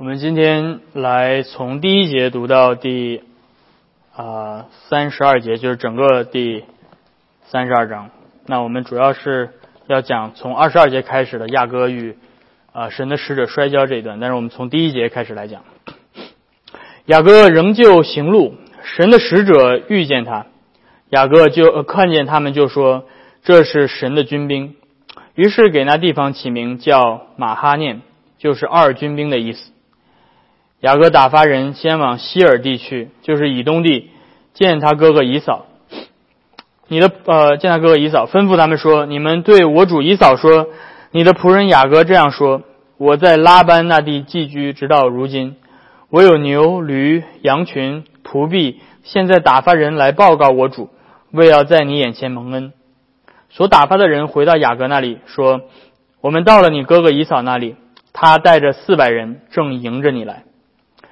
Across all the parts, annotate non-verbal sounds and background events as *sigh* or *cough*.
我们今天来从第一节读到第啊三十二节，就是整个第三十二章。那我们主要是要讲从二十二节开始的亚哥与啊神的使者摔跤这一段，但是我们从第一节开始来讲。雅各仍旧行路，神的使者遇见他，雅各就看见他们，就说这是神的军兵，于是给那地方起名叫马哈念，就是二军兵的意思。雅各打发人先往希尔地去，就是以东地，见他哥哥以扫。你的呃，见他哥哥以扫，吩咐他们说：“你们对我主以扫说，你的仆人雅各这样说：我在拉班那地寄居，直到如今，我有牛、驴、羊群、仆婢。现在打发人来报告我主，为要在你眼前蒙恩。所打发的人回到雅各那里说：我们到了你哥哥以扫那里，他带着四百人正迎着你来。”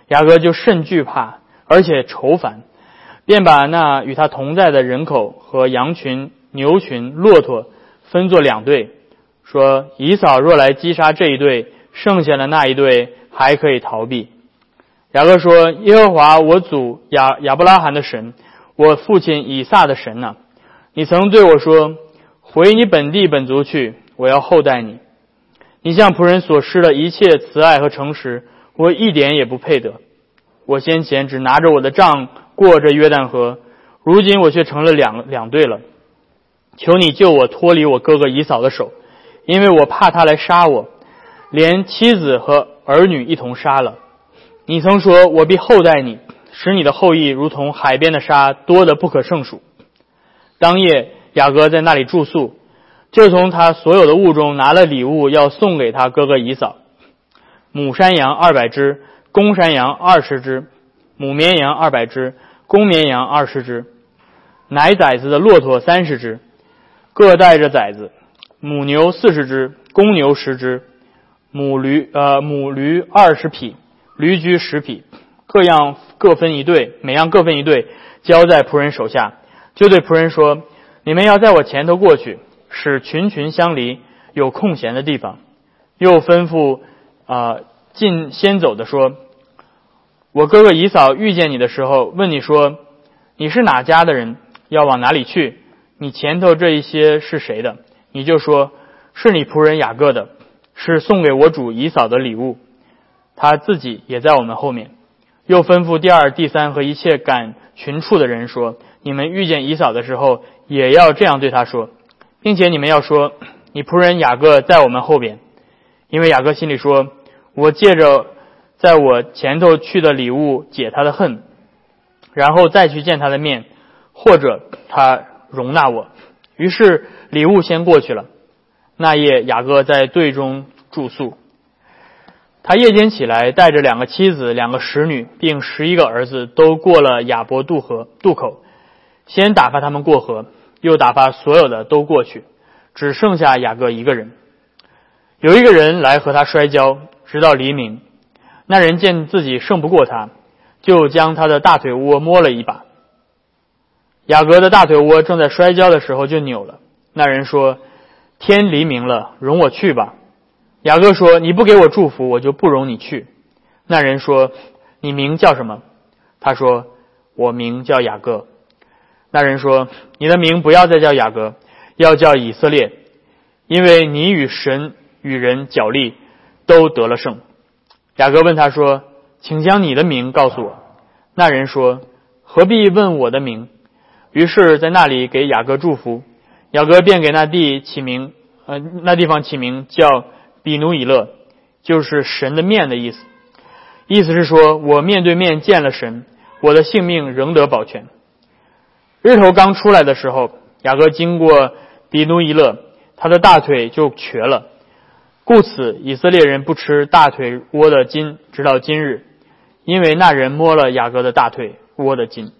雅各就甚惧怕，而且愁烦，便把那与他同在的人口和羊群、牛群、骆驼分作两队，说：“以扫若来击杀这一队，剩下的那一队还可以逃避。”雅各说：“耶和华我祖亚亚伯拉罕的神，我父亲以撒的神呐，你曾对我说：回你本地本族去，我要厚待你。你向仆人所施的一切慈爱和诚实。”我一点也不配得。我先前只拿着我的杖过着约旦河，如今我却成了两两队了。求你救我脱离我哥哥以扫的手，因为我怕他来杀我，连妻子和儿女一同杀了。你曾说我必厚待你，使你的后裔如同海边的沙，多得不可胜数。当夜雅各在那里住宿，就从他所有的物中拿了礼物要送给他哥哥以扫。母山羊二百只，公山羊二十只，母绵羊二百只，公绵羊二十只，奶崽子的骆驼三十只，各带着崽子；母牛四十只，公牛十只，母驴呃母驴二十匹，驴驹十匹，各样各分一队，每样各分一队，交在仆人手下。就对仆人说：“你们要在我前头过去，使群群相离，有空闲的地方。”又吩咐。啊，进先走的说：“我哥哥姨嫂遇见你的时候，问你说，你是哪家的人？要往哪里去？你前头这一些是谁的？你就说是你仆人雅各的，是送给我主姨嫂的礼物。他自己也在我们后面。又吩咐第二、第三和一切赶群畜的人说：你们遇见姨嫂的时候，也要这样对他说，并且你们要说，你仆人雅各在我们后边，因为雅各心里说。”我借着在我前头去的礼物解他的恨，然后再去见他的面，或者他容纳我。于是礼物先过去了。那夜雅各在队中住宿。他夜间起来，带着两个妻子、两个使女，并十一个儿子，都过了雅伯渡河渡口，先打发他们过河，又打发所有的都过去，只剩下雅各一个人。有一个人来和他摔跤。直到黎明，那人见自己胜不过他，就将他的大腿窝摸了一把。雅各的大腿窝正在摔跤的时候就扭了。那人说：“天黎明了，容我去吧。”雅各说：“你不给我祝福，我就不容你去。”那人说：“你名叫什么？”他说：“我名叫雅各。”那人说：“你的名不要再叫雅各，要叫以色列，因为你与神与人角力。”都得了胜。雅各问他说：“请将你的名告诉我。”那人说：“何必问我的名？”于是，在那里给雅各祝福。雅各便给那地起名，呃，那地方起名叫比努以勒，就是神的面的意思。意思是说，我面对面见了神，我的性命仍得保全。日头刚出来的时候，雅各经过比努以勒，他的大腿就瘸了。故此，以色列人不吃大腿窝的筋，直到今日，因为那人摸了雅各的大腿窝的筋。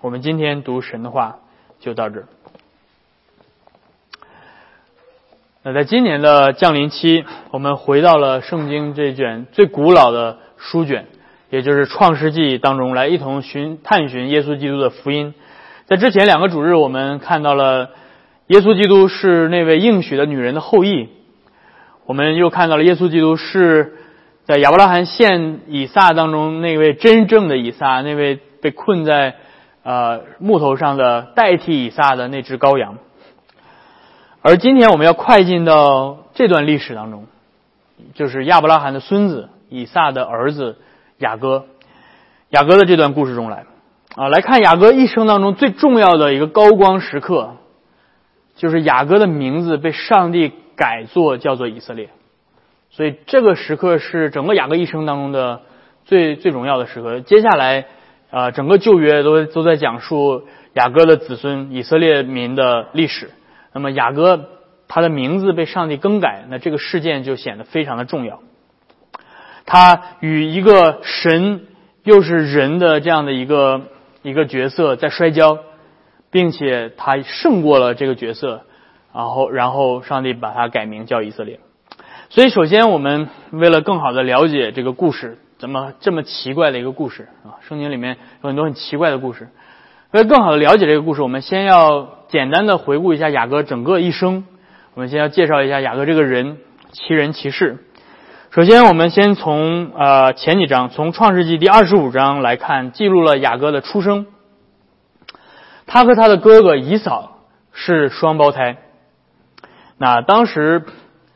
我们今天读神的话就到这儿。那在今年的降临期，我们回到了圣经这卷最古老的书卷，也就是创世纪当中来，一同寻探寻耶稣基督的福音。在之前两个主日，我们看到了耶稣基督是那位应许的女人的后裔。我们又看到了耶稣基督是在亚伯拉罕献以撒当中，那位真正的以撒，那位被困在呃木头上的代替以撒的那只羔羊。而今天我们要快进到这段历史当中，就是亚伯拉罕的孙子以撒的儿子雅各，雅各的这段故事中来啊，来看雅各一生当中最重要的一个高光时刻，就是雅各的名字被上帝改作叫做以色列。所以这个时刻是整个雅各一生当中的最最重要的时刻。接下来，啊，整个旧约都都在讲述雅各的子孙以色列民的历史。那么雅各他的名字被上帝更改，那这个事件就显得非常的重要。他与一个神又是人的这样的一个一个角色在摔跤，并且他胜过了这个角色，然后然后上帝把他改名叫以色列。所以，首先我们为了更好的了解这个故事，怎么这么奇怪的一个故事啊？圣经里面有很多很奇怪的故事。为了更好的了解这个故事，我们先要简单的回顾一下雅各整个一生。我们先要介绍一下雅各这个人，其人其事。首先，我们先从呃前几章，从创世纪第二十五章来看，记录了雅各的出生。他和他的哥哥以扫是双胞胎。那当时。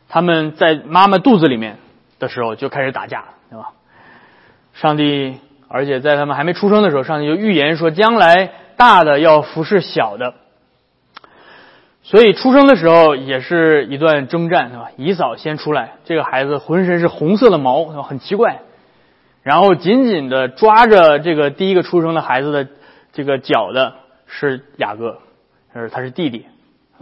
他们在妈妈肚子里面的时候就开始打架，对吧？上帝，而且在他们还没出生的时候，上帝就预言说，将来大的要服侍小的。所以出生的时候也是一段征战，对吧？以扫先出来，这个孩子浑身是红色的毛，很奇怪。然后紧紧的抓着这个第一个出生的孩子的这个脚的是雅各，是他是弟弟，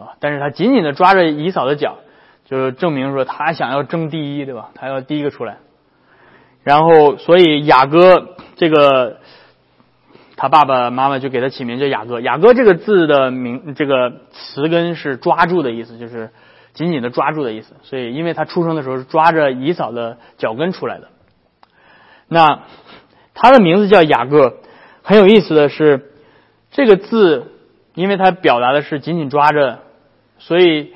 啊，但是他紧紧的抓着以嫂的脚。就是证明说他想要争第一，对吧？他要第一个出来。然后，所以雅哥这个他爸爸妈妈就给他起名叫雅哥。雅哥这个字的名，这个词根是抓住的意思，就是紧紧的抓住的意思。所以，因为他出生的时候是抓着姨嫂的脚跟出来的。那他的名字叫雅各，很有意思的是，这个字，因为它表达的是紧紧抓着，所以。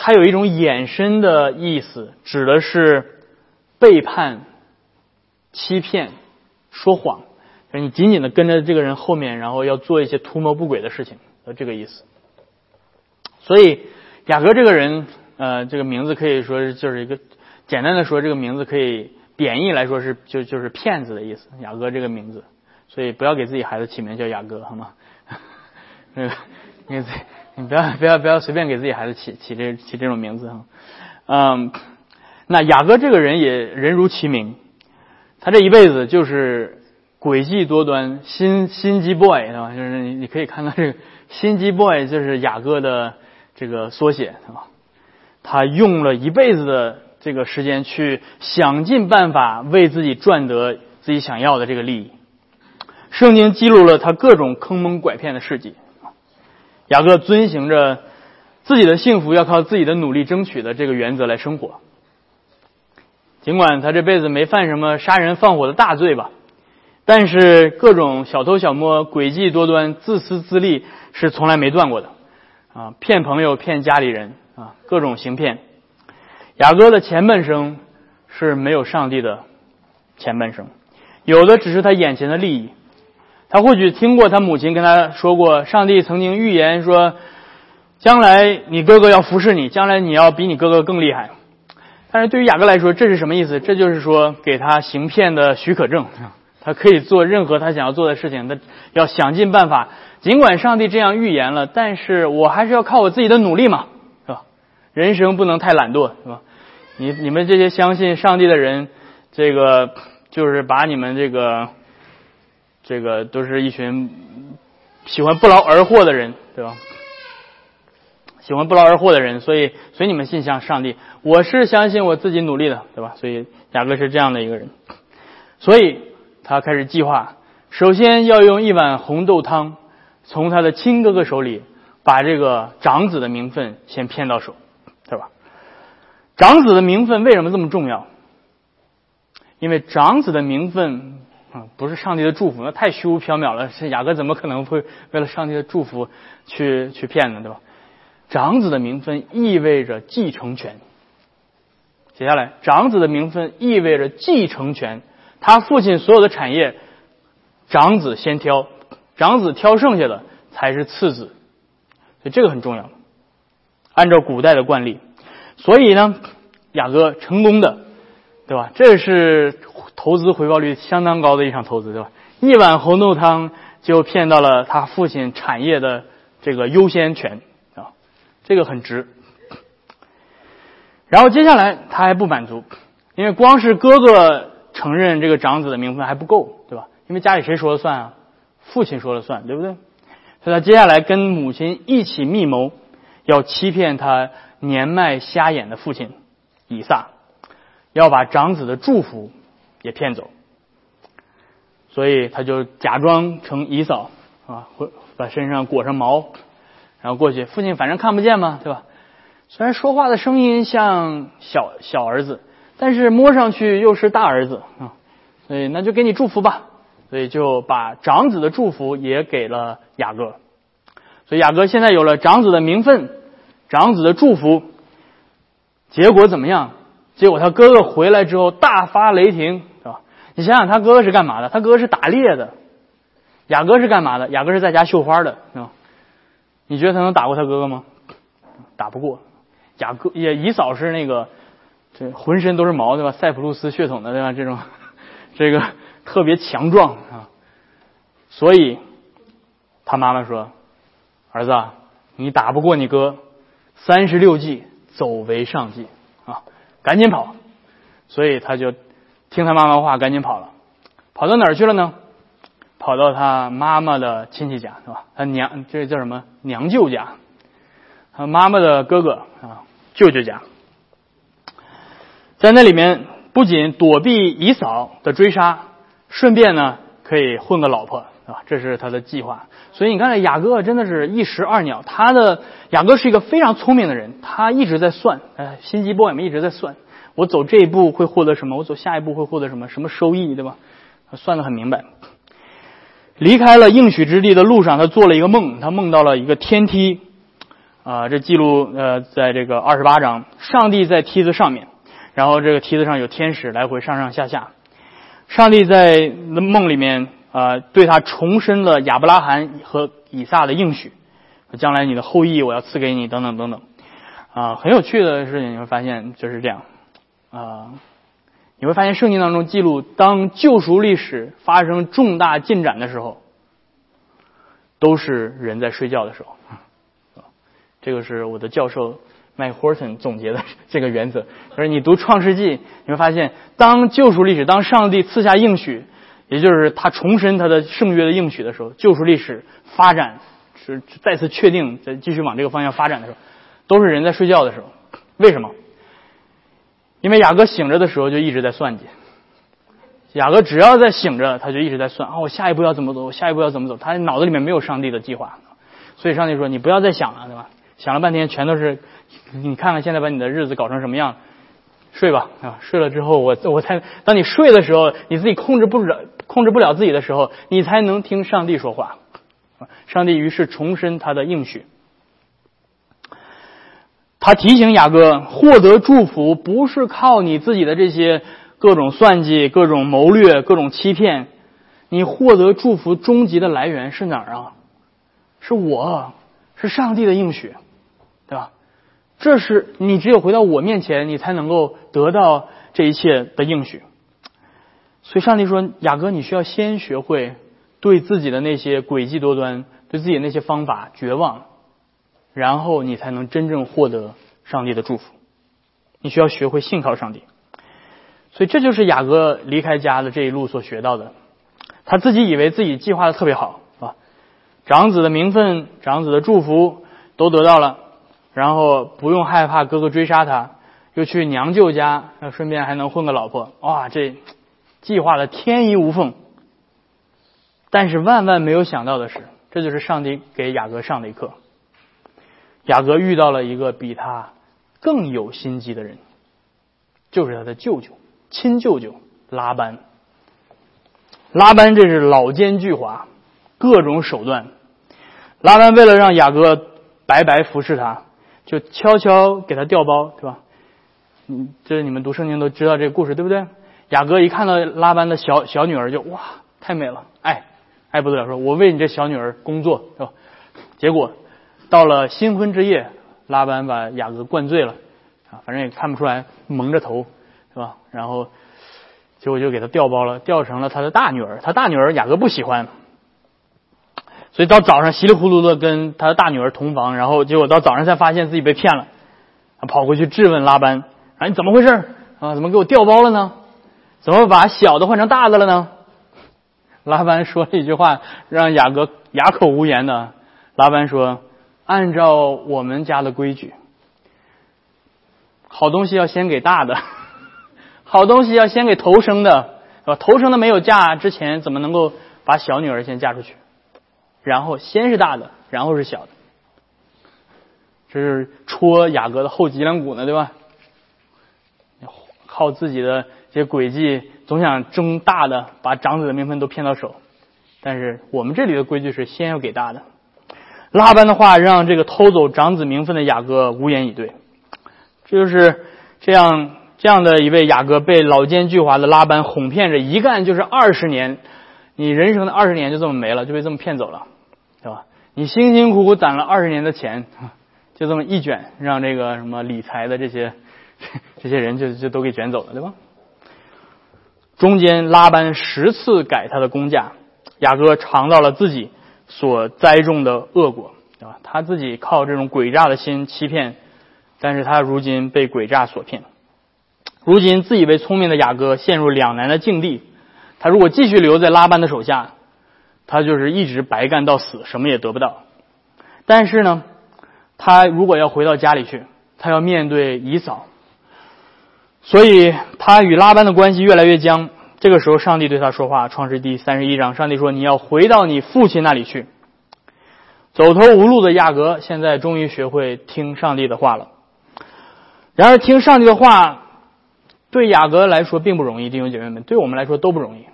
它有一种衍生的意思，指的是背叛、欺骗、说谎，就你紧紧的跟着这个人后面，然后要做一些图谋不轨的事情，呃，这个意思。所以雅各这个人，呃，这个名字可以说就是一个简单的说，这个名字可以贬义来说是就就是骗子的意思。雅各这个名字，所以不要给自己孩子起名叫雅各，好吗？那个，因为。你不要不要不要随便给自己孩子起起这起这种名字哈，嗯，那雅各这个人也人如其名，他这一辈子就是诡计多端，心心机 boy 是吧？就是你你可以看到这个心机 boy 就是雅各的这个缩写是吧？他用了一辈子的这个时间去想尽办法为自己赚得自己想要的这个利益，圣经记录了他各种坑蒙拐骗的事迹。雅各遵循着自己的幸福要靠自己的努力争取的这个原则来生活，尽管他这辈子没犯什么杀人放火的大罪吧，但是各种小偷小摸、诡计多端、自私自利是从来没断过的啊！骗朋友、骗家里人啊，各种行骗。雅各的前半生是没有上帝的前半生，有的只是他眼前的利益。他或许听过他母亲跟他说过，上帝曾经预言说，将来你哥哥要服侍你，将来你要比你哥哥更厉害。但是对于雅各来说，这是什么意思？这就是说给他行骗的许可证，他可以做任何他想要做的事情，他要想尽办法。尽管上帝这样预言了，但是我还是要靠我自己的努力嘛，是吧？人生不能太懒惰，是吧？你你们这些相信上帝的人，这个就是把你们这个。这个都是一群喜欢不劳而获的人，对吧？喜欢不劳而获的人，所以随你们信向上帝，我是相信我自己努力的，对吧？所以雅各是这样的一个人，所以他开始计划，首先要用一碗红豆汤，从他的亲哥哥手里把这个长子的名分先骗到手，对吧？长子的名分为什么这么重要？因为长子的名分。啊，不是上帝的祝福，那太虚无缥缈了。这雅各怎么可能会为了上帝的祝福去去骗呢？对吧？长子的名分意味着继承权，写下来，长子的名分意味着继承权，他父亲所有的产业，长子先挑，长子挑剩下的才是次子，所以这个很重要。按照古代的惯例，所以呢，雅各成功的，对吧？这是投资回报率相当高的一场投资，对吧？一碗红豆汤就骗到了他父亲产业的这个优先权啊，这个很值。然后接下来他还不满足，因为光是哥哥承认这个长子的名分还不够，对吧？因为家里谁说了算啊？父亲说了算，对不对？所以他接下来跟母亲一起密谋，要欺骗他年迈瞎眼的父亲以撒，要把长子的祝福也骗走。所以他就假装成姨嫂啊，把身上裹上毛，然后过去，父亲反正看不见嘛，对吧？虽然说话的声音像小小儿子，但是摸上去又是大儿子啊，所以那就给你祝福吧。所以就把长子的祝福也给了雅各。所以雅各现在有了长子的名分，长子的祝福。结果怎么样？结果他哥哥回来之后大发雷霆，是吧？你想想他哥哥是干嘛的？他哥哥是打猎的，雅哥是干嘛的？雅哥是在家绣花的，是吧？你觉得他能打过他哥哥吗？打不过。雅哥也姨嫂是那个，这浑身都是毛对吧？塞浦路斯血统的对吧？这种，*laughs* 这个特别强壮啊，所以他妈妈说：“儿子，你打不过你哥，三十六计，走为上计啊，赶紧跑。”所以他就听他妈妈话，赶紧跑了。跑到哪儿去了呢？跑到他妈妈的亲戚家是吧？他娘这叫什么？娘舅家，他妈妈的哥哥啊。舅舅家，在那里面不仅躲避姨嫂的追杀，顺便呢可以混个老婆，啊，这是他的计划。所以你看，雅各真的是一石二鸟。他的雅各是一个非常聪明的人，他一直在算，哎，心机 boy 们一直在算，我走这一步会获得什么？我走下一步会获得什么？什么收益，对吧？他算得很明白。离开了应许之地的路上，他做了一个梦，他梦到了一个天梯。啊，这记录呃，在这个二十八章，上帝在梯子上面，然后这个梯子上有天使来回上上下下。上帝在梦里面啊，对他重申了亚伯拉罕和以撒的应许，将来你的后裔我要赐给你，等等等等。啊，很有趣的事情，你会发现就是这样。啊，你会发现圣经当中记录，当救赎历史发生重大进展的时候，都是人在睡觉的时候。*laughs* 这个是我的教授 Mike Horton 总结的这个原则。就是你读创世纪，你会发现，当救赎历史，当上帝赐下应许，也就是他重申他的圣约的应许的时候，救赎历史发展是再次确定，再继续往这个方向发展的时候，都是人在睡觉的时候。为什么？因为雅各醒着的时候就一直在算计。雅各只要在醒着，他就一直在算啊，我下一步要怎么走？我下一步要怎么走？他脑子里面没有上帝的计划，所以上帝说：“你不要再想了，对吧？”想了半天，全都是你看看现在把你的日子搞成什么样，睡吧啊！睡了之后，我我才当你睡的时候，你自己控制不了控制不了自己的时候，你才能听上帝说话。上帝于是重申他的应许，他提醒雅各，获得祝福不是靠你自己的这些各种算计、各种谋略、各种欺骗，你获得祝福终极的来源是哪儿啊？是我，是上帝的应许。对吧？这是你只有回到我面前，你才能够得到这一切的应许。所以上帝说：“雅各，你需要先学会对自己的那些诡计多端、对自己的那些方法绝望，然后你才能真正获得上帝的祝福。你需要学会信靠上帝。所以这就是雅各离开家的这一路所学到的。他自己以为自己计划的特别好，啊，长子的名分、长子的祝福都得到了。”然后不用害怕哥哥追杀他，又去娘舅家，那顺便还能混个老婆，哇，这计划的天衣无缝。但是万万没有想到的是，这就是上帝给雅各上的一课。雅各遇到了一个比他更有心机的人，就是他的舅舅，亲舅舅拉班。拉班这是老奸巨猾，各种手段。拉班为了让雅各白白服侍他。就悄悄给他调包，对吧？嗯这你们读圣经都知道这个故事，对不对？雅各一看到拉班的小小女儿，就哇，太美了，爱爱不得了，说我为你这小女儿工作，是吧？结果到了新婚之夜，拉班把雅各灌醉了，啊，反正也看不出来，蒙着头，是吧？然后结果就给他调包了，调成了他的大女儿。他大女儿雅各不喜欢，所以到早上稀里糊涂的跟他的大女儿同房，然后结果到早上才发现自己被骗了，跑回去质问拉班，啊，你怎么回事啊？怎么给我调包了呢？怎么把小的换成大的了呢？拉班说了一句话，让雅各哑口无言的。拉班说：“按照我们家的规矩，好东西要先给大的，*laughs* 好东西要先给头生的，是吧？头生的没有嫁之前，怎么能够把小女儿先嫁出去？然后先是大的，然后是小的，这是戳雅各的后脊梁骨呢，对吧？靠自己的这些诡计，总想争大的，把长子的名分都骗到手。但是我们这里的规矩是先要给大的。”拉班的话让这个偷走长子名分的雅各无言以对，这就是这样这样的一位雅各被老奸巨猾的拉班哄骗着，一干就是二十年，你人生的二十年就这么没了，就被这么骗走了，对吧？你辛辛苦苦攒了二十年的钱，*laughs* 就这么一卷，让这个什么理财的这些 *laughs* 这些人就就都给卷走了，对吧？中间拉班十次改他的工价，雅各尝到了自己。所栽种的恶果，对吧？他自己靠这种诡诈的心欺骗，但是他如今被诡诈所骗。如今自以为聪明的雅各陷入两难的境地。他如果继续留在拉班的手下，他就是一直白干到死，什么也得不到。但是呢，他如果要回到家里去，他要面对姨嫂，所以他与拉班的关系越来越僵。这个时候，上帝对他说话，《创世第三十一章》，上帝说：“你要回到你父亲那里去。”走投无路的亚格现在终于学会听上帝的话了。然而，听上帝的话对雅各来说并不容易，弟兄姐妹们，对我们来说都不容易。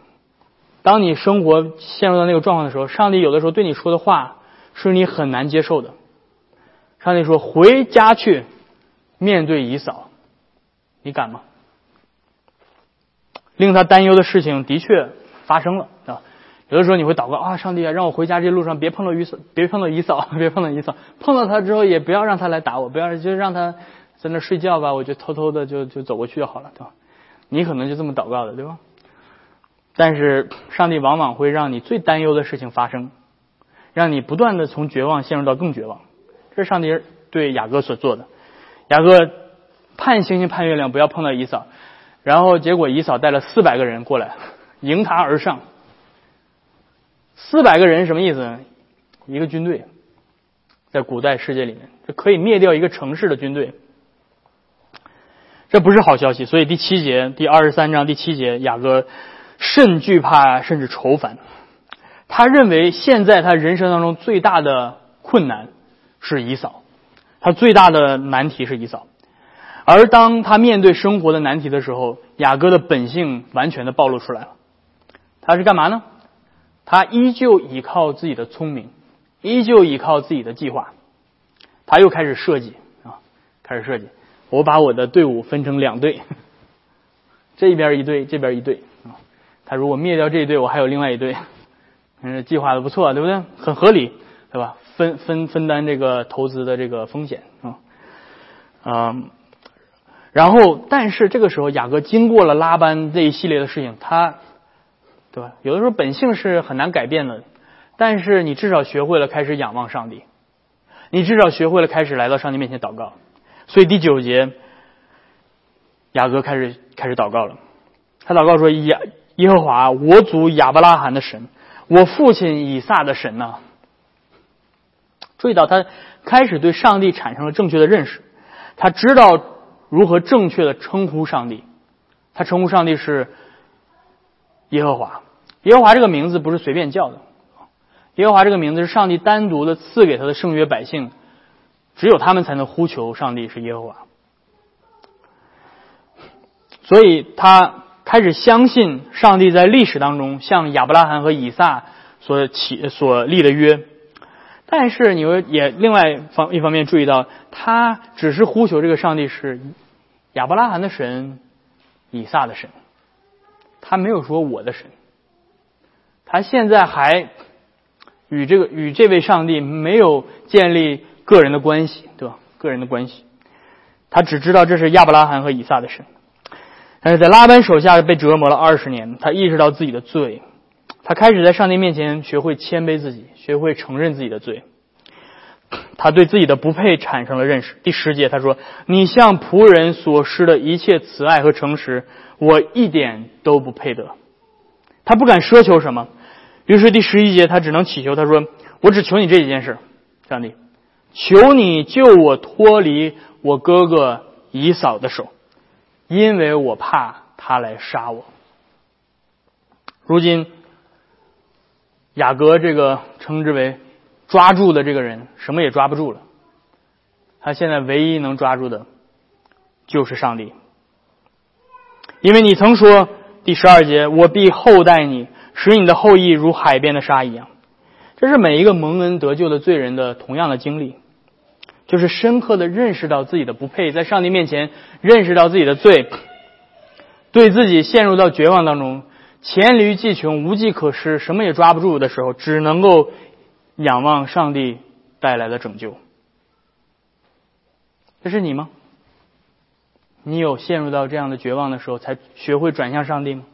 当你生活陷入到那个状况的时候，上帝有的时候对你说的话是你很难接受的。上帝说：“回家去，面对姨嫂。”你敢吗？令他担忧的事情的确发生了啊！有的时候你会祷告啊，上帝啊，让我回家这路上别碰到姨嫂，别碰到姨嫂，*laughs* 别碰到姨嫂。*laughs* 碰到他之后，也不要让他来打我，不要就让他在那睡觉吧，我就偷偷的就就走过去就好了，对吧？你可能就这么祷告的，对吧？但是上帝往往会让你最担忧的事情发生，让你不断的从绝望陷入到更绝望。这是上帝对雅各所做的。雅各盼星星盼月亮，不要碰到姨嫂。然后结果，姨嫂带了四百个人过来，迎他而上。四百个人什么意思？一个军队，在古代世界里面，这可以灭掉一个城市的军队。这不是好消息。所以第七节，第二十三章第七节，雅各甚惧怕，甚至愁烦。他认为现在他人生当中最大的困难是姨嫂，他最大的难题是姨嫂。而当他面对生活的难题的时候，雅各的本性完全的暴露出来了。他是干嘛呢？他依旧依靠自己的聪明，依旧依靠自己的计划。他又开始设计啊，开始设计。我把我的队伍分成两队，*laughs* 这边一队，这边一队。他如果灭掉这一队，我还有另外一队。*laughs* 嗯，计划的不错，对不对？很合理，对吧？分分分担这个投资的这个风险啊，嗯。然后，但是这个时候，雅各经过了拉班这一系列的事情，他，对吧？有的时候本性是很难改变的，但是你至少学会了开始仰望上帝，你至少学会了开始来到上帝面前祷告。所以第九节，雅各开始开始祷告了。他祷告说：“雅耶和华，我祖亚伯拉罕的神，我父亲以撒的神呐。”注意到他开始对上帝产生了正确的认识，他知道。如何正确的称呼上帝？他称呼上帝是耶和华。耶和华这个名字不是随便叫的。耶和华这个名字是上帝单独的赐给他的圣约百姓，只有他们才能呼求上帝是耶和华。所以他开始相信上帝在历史当中向亚伯拉罕和以撒所起所立的约。但是你会也另外方一方面注意到，他只是呼求这个上帝是。亚伯拉罕的神，以撒的神，他没有说我的神。他现在还与这个与这位上帝没有建立个人的关系，对吧？个人的关系，他只知道这是亚伯拉罕和以撒的神。但是在拉班手下被折磨了二十年，他意识到自己的罪，他开始在上帝面前学会谦卑自己，学会承认自己的罪。他对自己的不配产生了认识。第十节他说：“你向仆人所施的一切慈爱和诚实，我一点都不配得。”他不敢奢求什么，于是第十一节他只能祈求。他说：“我只求你这一件事，上帝，求你救我脱离我哥哥以扫的手。”因为我怕他来杀我。如今，雅各这个称之为抓住的这个人，什么也抓不住了。他现在唯一能抓住的，就是上帝。因为你曾说第十二节，我必厚待你，使你的后裔如海边的沙一样。这是每一个蒙恩得救的罪人的同样的经历。就是深刻的认识到自己的不配，在上帝面前认识到自己的罪，对自己陷入到绝望当中，黔驴技穷，无计可施，什么也抓不住的时候，只能够仰望上帝带来的拯救。这是你吗？你有陷入到这样的绝望的时候，才学会转向上帝吗？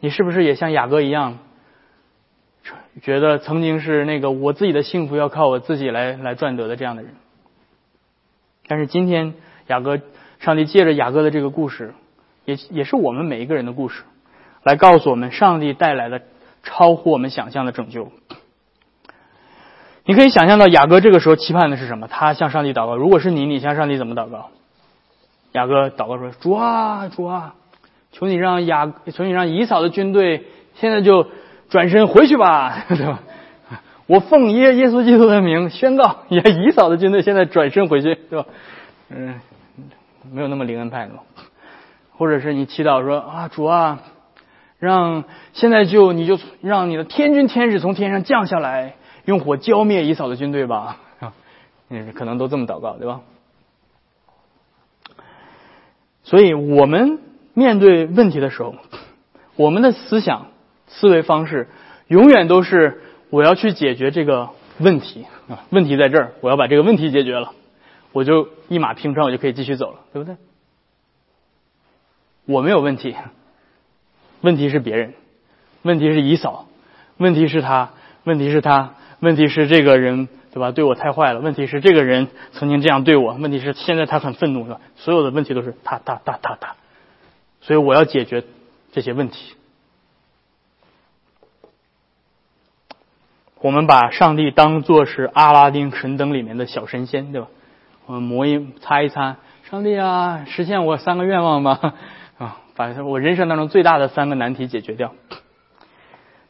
你是不是也像雅各一样，觉得曾经是那个我自己的幸福要靠我自己来来赚得的这样的人？但是今天，雅各，上帝借着雅各的这个故事，也也是我们每一个人的故事，来告诉我们上帝带来的超乎我们想象的拯救。你可以想象到雅各这个时候期盼的是什么？他向上帝祷告。如果是你，你向上帝怎么祷告？雅各祷告说：“主啊，主啊，求你让雅，求你让以扫的军队现在就转身回去吧，对吧？”我奉耶耶稣基督的名宣告，以以扫的军队现在转身回去，对吧？嗯，没有那么灵恩派的，或者是你祈祷说啊，主啊，让现在就你就让你的天军天使从天上降下来，用火浇灭以扫的军队吧，*laughs* 嗯，可能都这么祷告，对吧？所以我们面对问题的时候，我们的思想思维方式永远都是。我要去解决这个问题啊！问题在这儿，我要把这个问题解决了，我就一马平川，我就可以继续走了，对不对？我没有问题，问题是别人，问题是姨嫂，问题是他，问题是他，问题是这个人，对吧？对我太坏了，问题是这个人曾经这样对我，问题是现在他很愤怒，是吧？所有的问题都是他他他他他，所以我要解决这些问题。我们把上帝当做是阿拉丁神灯里面的小神仙，对吧？我们磨一擦一擦，上帝啊，实现我三个愿望吧，*laughs* 啊，把我人生当中最大的三个难题解决掉。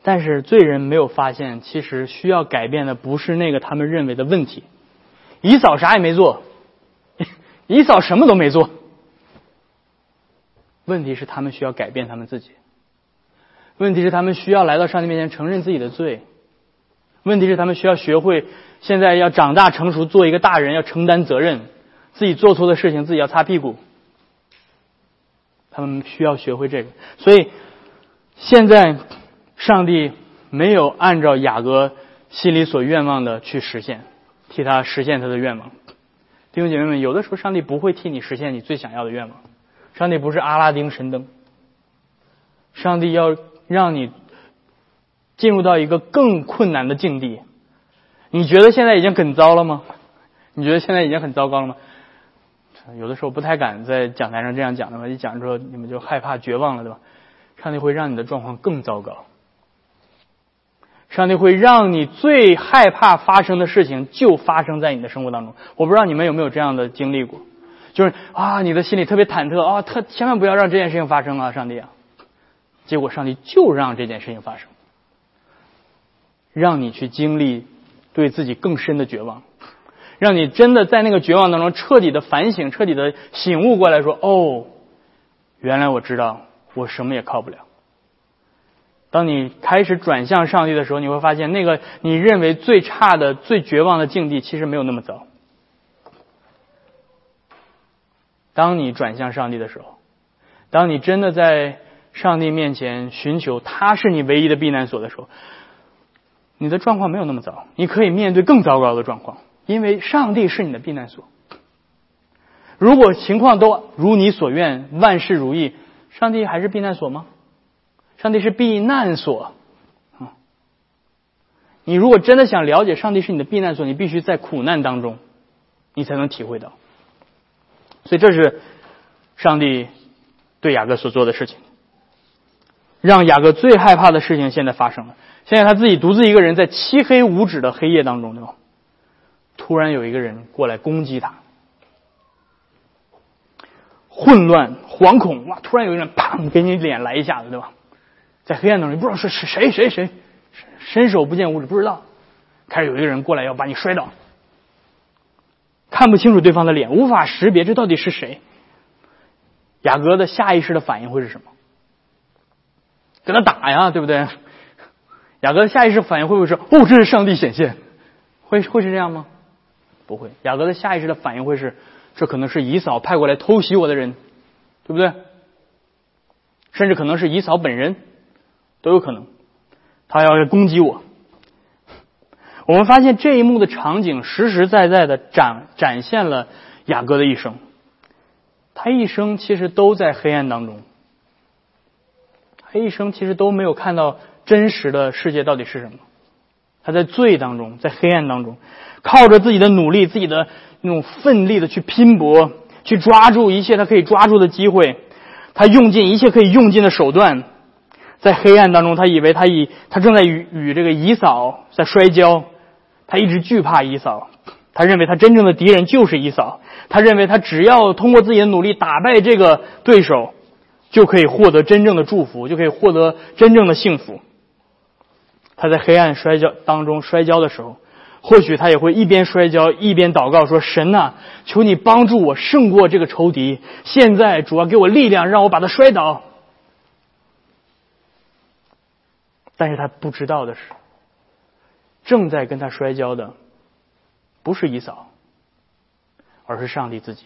但是罪人没有发现，其实需要改变的不是那个他们认为的问题。姨嫂啥也没做，*laughs* 姨嫂什么都没做。问题是他们需要改变他们自己。问题是他们需要来到上帝面前承认自己的罪。问题是他们需要学会，现在要长大成熟，做一个大人，要承担责任，自己做错的事情自己要擦屁股。他们需要学会这个，所以现在上帝没有按照雅各心里所愿望的去实现，替他实现他的愿望。弟兄姐妹们，有的时候上帝不会替你实现你最想要的愿望，上帝不是阿拉丁神灯，上帝要让你。进入到一个更困难的境地，你觉得现在已经很糟了吗？你觉得现在已经很糟糕了吗？有的时候不太敢在讲台上这样讲的话，一讲之后你们就害怕绝望了，对吧？上帝会让你的状况更糟糕，上帝会让你最害怕发生的事情就发生在你的生活当中。我不知道你们有没有这样的经历过，就是啊，你的心里特别忐忑啊，特千万不要让这件事情发生啊，上帝啊！结果上帝就让这件事情发生。让你去经历对自己更深的绝望，让你真的在那个绝望当中彻底的反省、彻底的醒悟过来，说：“哦，原来我知道我什么也靠不了。”当你开始转向上帝的时候，你会发现那个你认为最差的、最绝望的境地，其实没有那么糟。当你转向上帝的时候，当你真的在上帝面前寻求他是你唯一的避难所的时候，你的状况没有那么糟，你可以面对更糟糕的状况，因为上帝是你的避难所。如果情况都如你所愿，万事如意，上帝还是避难所吗？上帝是避难所。啊，你如果真的想了解上帝是你的避难所，你必须在苦难当中，你才能体会到。所以这是上帝对雅各所做的事情，让雅各最害怕的事情现在发生了。现在他自己独自一个人在漆黑无止的黑夜当中，对吧？突然有一个人过来攻击他，混乱、惶恐，哇！突然有一个人砰给你脸来一下子，对吧？在黑暗当中，你不知道是是谁谁谁，伸手不见五指，不知道。开始有一个人过来要把你摔倒。看不清楚对方的脸，无法识别这到底是谁。雅各的下意识的反应会是什么？跟他打呀，对不对？雅各的下意识反应会不会是哦，这是上帝显现？会会是这样吗？不会。雅各的下意识的反应会是，这可能是姨嫂派过来偷袭我的人，对不对？甚至可能是姨嫂本人，都有可能。他要攻击我。我们发现这一幕的场景实实在在的展展现了雅各的一生，他一生其实都在黑暗当中，他一生其实都没有看到真实的世界到底是什么，他在罪当中，在黑暗当中，靠着自己的努力，自己的那种奋力的去拼搏，去抓住一切他可以抓住的机会，他用尽一切可以用尽的手段，在黑暗当中，他以为他以他正在与与这个姨嫂在摔跤。他一直惧怕姨嫂，他认为他真正的敌人就是姨嫂，他认为他只要通过自己的努力打败这个对手，就可以获得真正的祝福，就可以获得真正的幸福。他在黑暗摔跤当中摔跤的时候，或许他也会一边摔跤一边祷告说：“神呐，求你帮助我胜过这个仇敌。现在主要给我力量，让我把他摔倒。”但是他不知道的是。正在跟他摔跤的，不是姨嫂，而是上帝自己。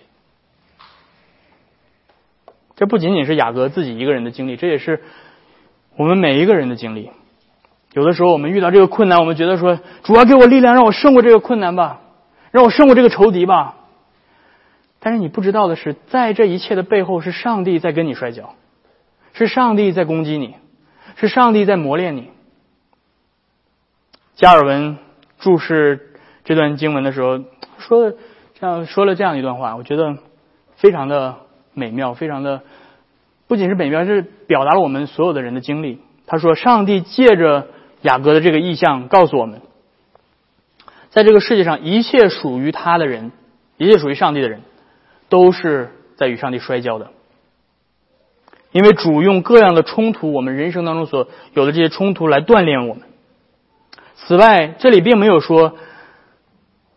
这不仅仅是雅各自己一个人的经历，这也是我们每一个人的经历。有的时候，我们遇到这个困难，我们觉得说：“主要给我力量，让我胜过这个困难吧，让我胜过这个仇敌吧。”但是你不知道的是，在这一切的背后，是上帝在跟你摔跤，是上帝在攻击你，是上帝在磨练你。加尔文注释这段经文的时候，说了这样说了这样一段话，我觉得非常的美妙，非常的不仅是美妙，是表达了我们所有的人的经历。他说：“上帝借着雅各的这个意象，告诉我们，在这个世界上，一切属于他的人，一切属于上帝的人，都是在与上帝摔跤的。因为主用各样的冲突，我们人生当中所有的这些冲突，来锻炼我们。”此外，这里并没有说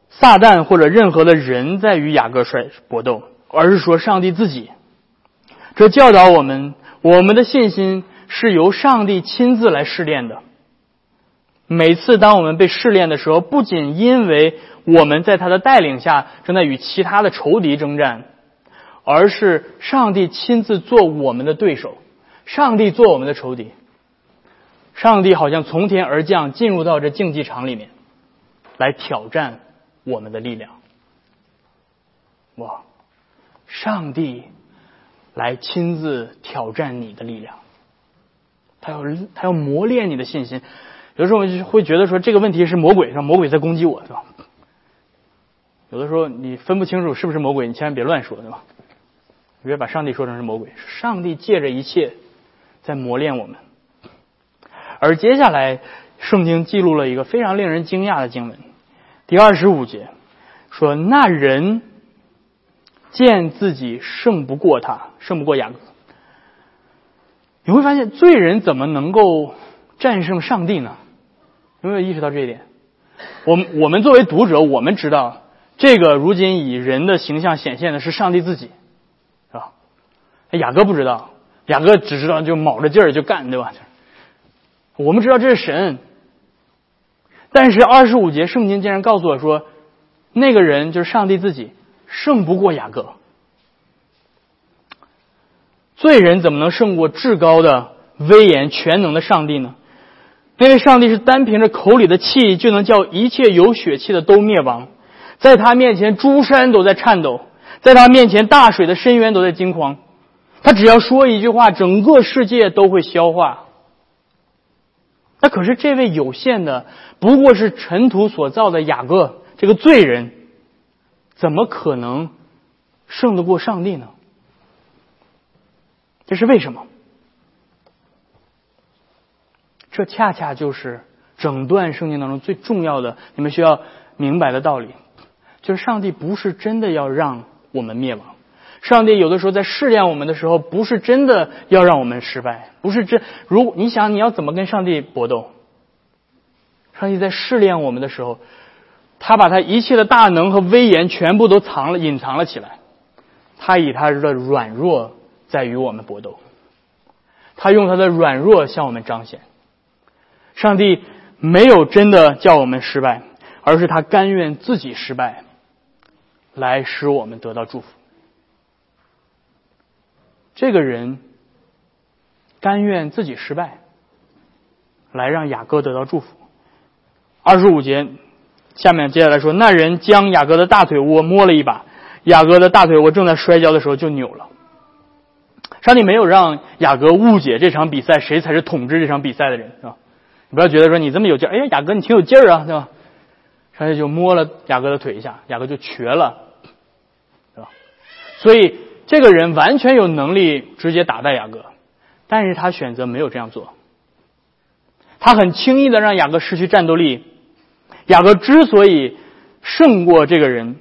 撒旦或者任何的人在与雅各摔搏斗，而是说上帝自己。这教导我们，我们的信心是由上帝亲自来试炼的。每次当我们被试炼的时候，不仅因为我们在他的带领下正在与其他的仇敌征战，而是上帝亲自做我们的对手，上帝做我们的仇敌。上帝好像从天而降，进入到这竞技场里面，来挑战我们的力量。哇！上帝来亲自挑战你的力量，他要他要磨练你的信心。有的时候我们会觉得说这个问题是魔鬼，让魔鬼在攻击我，对吧？有的时候你分不清楚是不是魔鬼，你千万别乱说，对吧？别把上帝说成是魔鬼。上帝借着一切在磨练我们。而接下来，圣经记录了一个非常令人惊讶的经文，第二十五节说：“那人见自己胜不过他，胜不过雅各。”你会发现，罪人怎么能够战胜上帝呢？有没有意识到这一点？我们我们作为读者，我们知道这个如今以人的形象显现的是上帝自己，是吧？雅各不知道，雅各只知道就卯着劲儿就干，对吧？我们知道这是神，但是二十五节圣经竟然告诉我说，那个人就是上帝自己，胜不过雅各。罪人怎么能胜过至高的威严全能的上帝呢？因为上帝是单凭着口里的气就能叫一切有血气的都灭亡，在他面前诸山都在颤抖，在他面前大水的深渊都在惊慌。他只要说一句话，整个世界都会消化。那可是这位有限的不过是尘土所造的雅各这个罪人，怎么可能胜得过上帝呢？这是为什么？这恰恰就是整段圣经当中最重要的，你们需要明白的道理，就是上帝不是真的要让我们灭亡，上帝有的时候在试炼我们的时候，不是真的要让我们失败，不是真。如你想你要怎么跟上帝搏斗？上帝在试炼我们的时候，他把他一切的大能和威严全部都藏了、隐藏了起来，他以他的软弱。在与我们搏斗，他用他的软弱向我们彰显。上帝没有真的叫我们失败，而是他甘愿自己失败，来使我们得到祝福。这个人甘愿自己失败，来让雅各得到祝福。二十五节下面接下来说，那人将雅各的大腿窝摸了一把，雅各的大腿窝正在摔跤的时候就扭了。上帝没有让雅各误解这场比赛谁才是统治这场比赛的人，是吧？你不要觉得说你这么有劲，哎呀，雅各你挺有劲儿啊，对吧？上帝就摸了雅各的腿一下，雅各就瘸了，对吧？所以这个人完全有能力直接打败雅各，但是他选择没有这样做，他很轻易的让雅各失去战斗力。雅各之所以胜过这个人，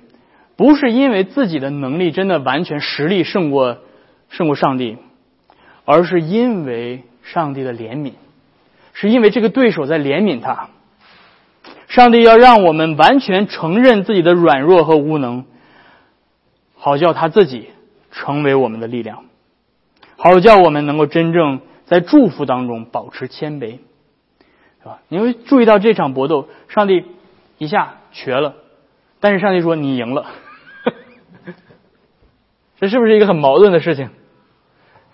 不是因为自己的能力真的完全实力胜过。胜过上帝，而是因为上帝的怜悯，是因为这个对手在怜悯他。上帝要让我们完全承认自己的软弱和无能，好叫他自己成为我们的力量，好叫我们能够真正在祝福当中保持谦卑，是吧？你会注意到这场搏斗，上帝一下瘸了，但是上帝说你赢了，*laughs* 这是不是一个很矛盾的事情？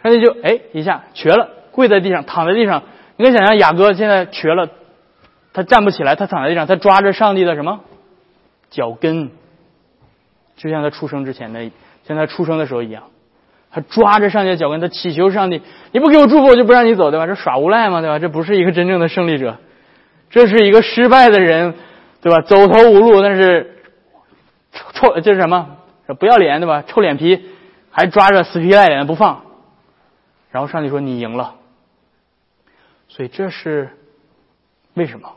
上帝就哎一下瘸了，跪在地上，躺在地上。你可以想象雅各现在瘸了，他站不起来，他躺在地上，他抓着上帝的什么脚跟，就像他出生之前的，像他出生的时候一样，他抓着上帝的脚跟，他祈求上帝，你不给我祝福，我就不让你走，对吧？这耍无赖嘛，对吧？这不是一个真正的胜利者，这是一个失败的人，对吧？走投无路，但是臭这是什么？不要脸，对吧？臭脸皮，还抓着死皮赖脸不放。然后上帝说：“你赢了。”所以这是为什么？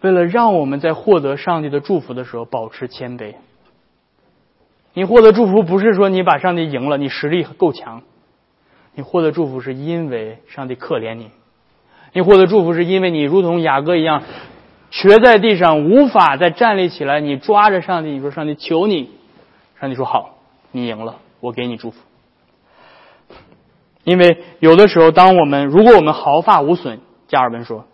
为了让我们在获得上帝的祝福的时候保持谦卑。你获得祝福不是说你把上帝赢了，你实力够强。你获得祝福是因为上帝可怜你。你获得祝福是因为你如同雅各一样瘸在地上无法再站立起来。你抓着上帝，你说：“上帝，求你。”上帝说：“好，你赢了，我给你祝福。”因为有的时候，当我们如果我们毫发无损，加尔文说，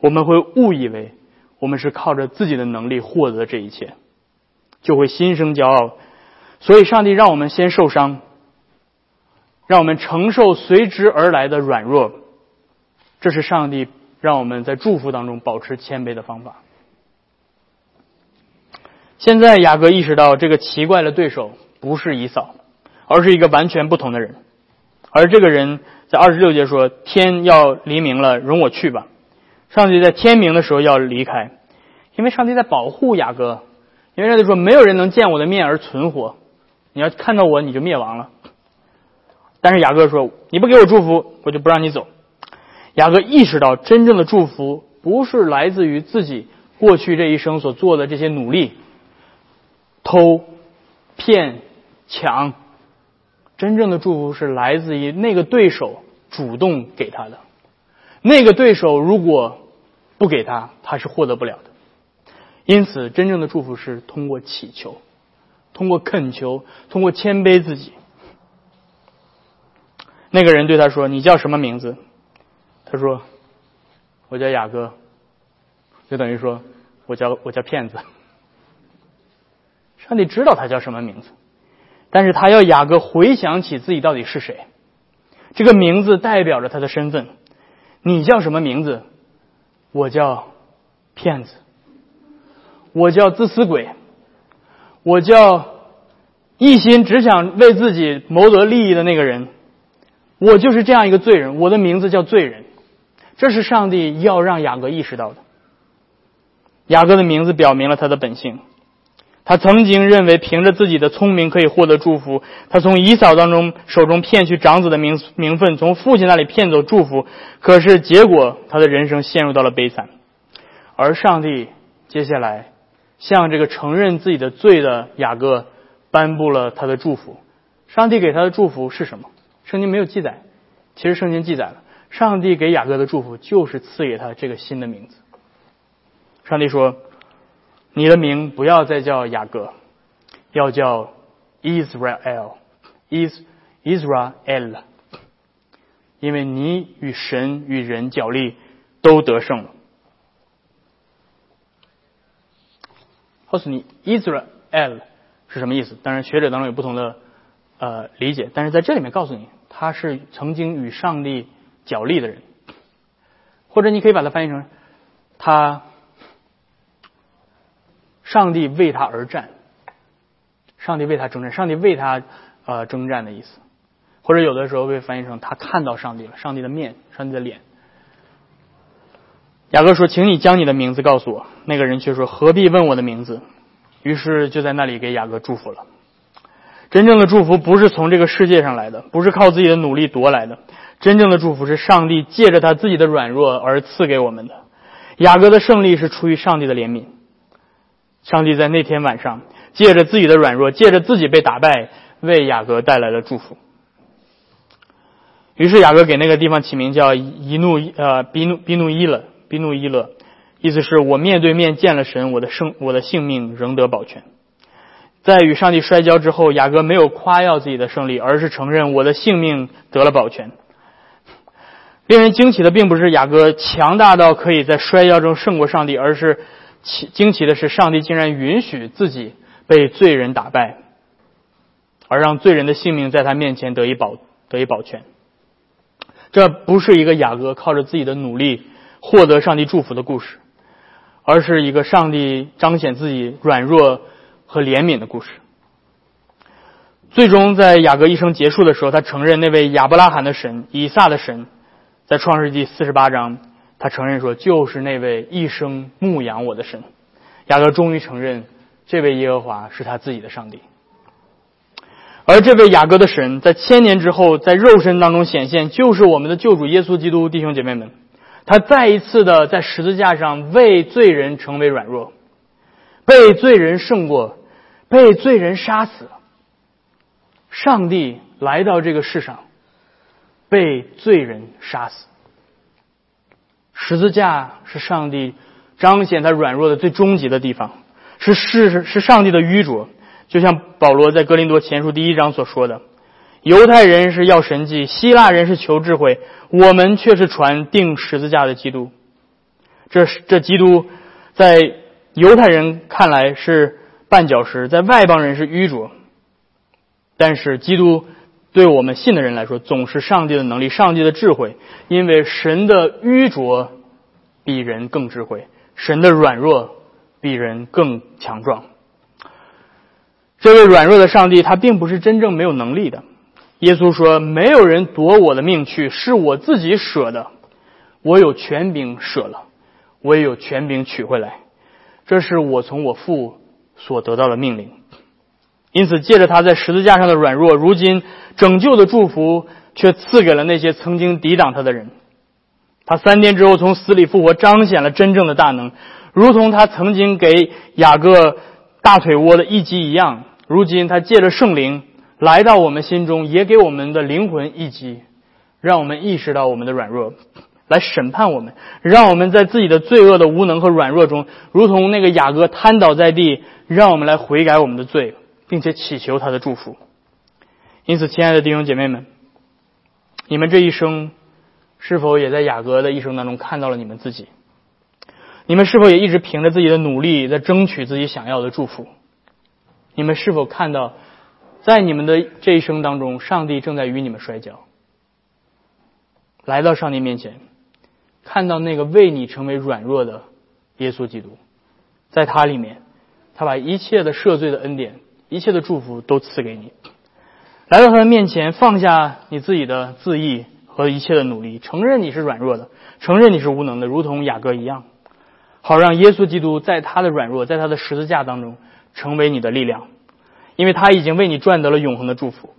我们会误以为我们是靠着自己的能力获得这一切，就会心生骄傲。所以，上帝让我们先受伤，让我们承受随之而来的软弱，这是上帝让我们在祝福当中保持谦卑的方法。现在，雅各意识到这个奇怪的对手不是以扫，而是一个完全不同的人。而这个人在二十六节说：“天要黎明了，容我去吧。”上帝在天明的时候要离开，因为上帝在保护雅各。因为上帝说：“没有人能见我的面而存活，你要看到我，你就灭亡了。”但是雅各说：“你不给我祝福，我就不让你走。”雅各意识到，真正的祝福不是来自于自己过去这一生所做的这些努力，偷、骗、抢。真正的祝福是来自于那个对手主动给他的，那个对手如果不给他，他是获得不了的。因此，真正的祝福是通过祈求，通过恳求，通过谦卑自己。那个人对他说：“你叫什么名字？”他说：“我叫雅哥。”就等于说：“我叫我叫骗子。”上帝知道他叫什么名字。但是他要雅各回想起自己到底是谁，这个名字代表着他的身份。你叫什么名字？我叫骗子，我叫自私鬼，我叫一心只想为自己谋得利益的那个人。我就是这样一个罪人，我的名字叫罪人。这是上帝要让雅各意识到的。雅各的名字表明了他的本性。他曾经认为凭着自己的聪明可以获得祝福，他从姨嫂当中手中骗取长子的名名分，从父亲那里骗走祝福。可是结果，他的人生陷入到了悲惨。而上帝接下来向这个承认自己的罪的雅各颁布了他的祝福。上帝给他的祝福是什么？圣经没有记载。其实圣经记载了，上帝给雅各的祝福就是赐给他这个新的名字。上帝说。你的名不要再叫雅各，要叫 Israel，Is Israel，因为你与神与人角力都得胜了。告诉你，Israel 是什么意思？当然，学者当中有不同的呃理解，但是在这里面告诉你，他是曾经与上帝角力的人，或者你可以把它翻译成他。上帝为他而战，上帝为他征战，上帝为他呃征战的意思，或者有的时候被翻译成他看到上帝了，上帝的面，上帝的脸。雅各说：“请你将你的名字告诉我。”那个人却说：“何必问我的名字？”于是就在那里给雅各祝福了。真正的祝福不是从这个世界上来的，不是靠自己的努力夺来的。真正的祝福是上帝借着他自己的软弱而赐给我们的。雅各的胜利是出于上帝的怜悯。上帝在那天晚上，借着自己的软弱，借着自己被打败，为雅各带来了祝福。于是雅各给那个地方起名叫一怒呃比怒比怒伊勒比怒伊勒，意思是我面对面见了神，我的生我的性命仍得保全。在与上帝摔跤之后，雅各没有夸耀自己的胜利，而是承认我的性命得了保全。令人惊奇的并不是雅各强大到可以在摔跤中胜过上帝，而是。奇惊奇的是，上帝竟然允许自己被罪人打败，而让罪人的性命在他面前得以保得以保全。这不是一个雅各靠着自己的努力获得上帝祝福的故事，而是一个上帝彰显自己软弱和怜悯的故事。最终，在雅各一生结束的时候，他承认那位亚伯拉罕的神、以撒的神，在创世纪四十八章。他承认说：“就是那位一生牧养我的神。”雅各终于承认，这位耶和华是他自己的上帝。而这位雅各的神，在千年之后，在肉身当中显现，就是我们的救主耶稣基督。弟兄姐妹们，他再一次的在十字架上为罪人成为软弱，被罪人胜过，被罪人杀死。上帝来到这个世上，被罪人杀死。十字架是上帝彰显他软弱的最终极的地方，是是是上帝的愚拙。就像保罗在哥林多前书第一章所说的：“犹太人是要神迹，希腊人是求智慧，我们却是传定十字架的基督。”这是这基督在犹太人看来是绊脚石，在外邦人是愚拙，但是基督。对我们信的人来说，总是上帝的能力、上帝的智慧，因为神的愚拙比人更智慧，神的软弱比人更强壮。这位软弱的上帝，他并不是真正没有能力的。耶稣说：“没有人夺我的命去，是我自己舍的。我有权柄舍了，我也有权柄取回来。这是我从我父所得到的命令。”因此，借着他在十字架上的软弱，如今拯救的祝福却赐给了那些曾经抵挡他的人。他三天之后从死里复活，彰显了真正的大能，如同他曾经给雅各大腿窝的一击一样。如今，他借着圣灵来到我们心中，也给我们的灵魂一击，让我们意识到我们的软弱，来审判我们，让我们在自己的罪恶的无能和软弱中，如同那个雅各瘫倒在地，让我们来悔改我们的罪。并且祈求他的祝福。因此，亲爱的弟兄姐妹们，你们这一生是否也在雅各的一生当中看到了你们自己？你们是否也一直凭着自己的努力在争取自己想要的祝福？你们是否看到，在你们的这一生当中，上帝正在与你们摔跤？来到上帝面前，看到那个为你成为软弱的耶稣基督，在他里面，他把一切的赦罪的恩典、一切的祝福都赐给你。来到他的面前，放下你自己的自意和一切的努力，承认你是软弱的，承认你是无能的，如同雅各一样，好让耶稣基督在他的软弱，在他的十字架当中成为你的力量，因为他已经为你赚得了永恒的祝福。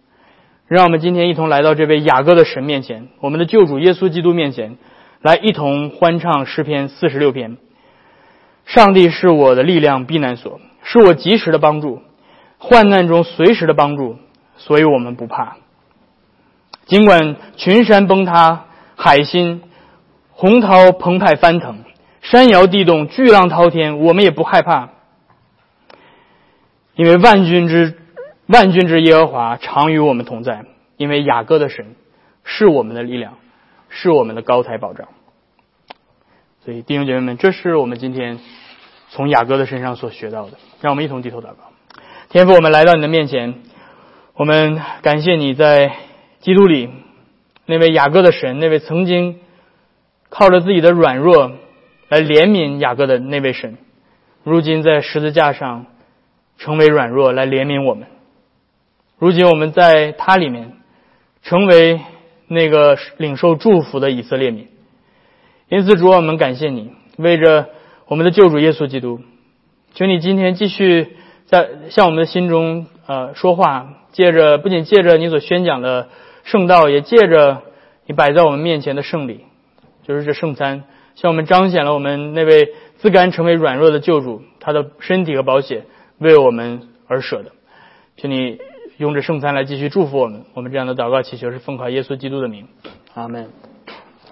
让我们今天一同来到这位雅各的神面前，我们的救主耶稣基督面前，来一同欢唱诗篇四十六篇。上帝是我的力量避难所，是我及时的帮助，患难中随时的帮助。所以我们不怕，尽管群山崩塌，海心洪涛澎湃翻腾，山摇地动，巨浪滔天，我们也不害怕，因为万军之万军之耶和华常与我们同在，因为雅各的神是我们的力量，是我们的高台保障。所以弟兄姐妹们，这是我们今天从雅各的身上所学到的。让我们一同低头祷告，天父，我们来到你的面前。我们感谢你在基督里那位雅各的神，那位曾经靠着自己的软弱来怜悯雅各的那位神，如今在十字架上成为软弱来怜悯我们。如今我们在他里面成为那个领受祝福的以色列民。因此，主我们感谢你，为着我们的救主耶稣基督，求你今天继续在向我们的心中呃说话。借着不仅借着你所宣讲的圣道，也借着你摆在我们面前的圣礼，就是这圣餐，向我们彰显了我们那位自甘成为软弱的救主，他的身体和宝血为我们而舍的。请你用这圣餐来继续祝福我们。我们这样的祷告祈求是奉靠耶稣基督的名，阿门。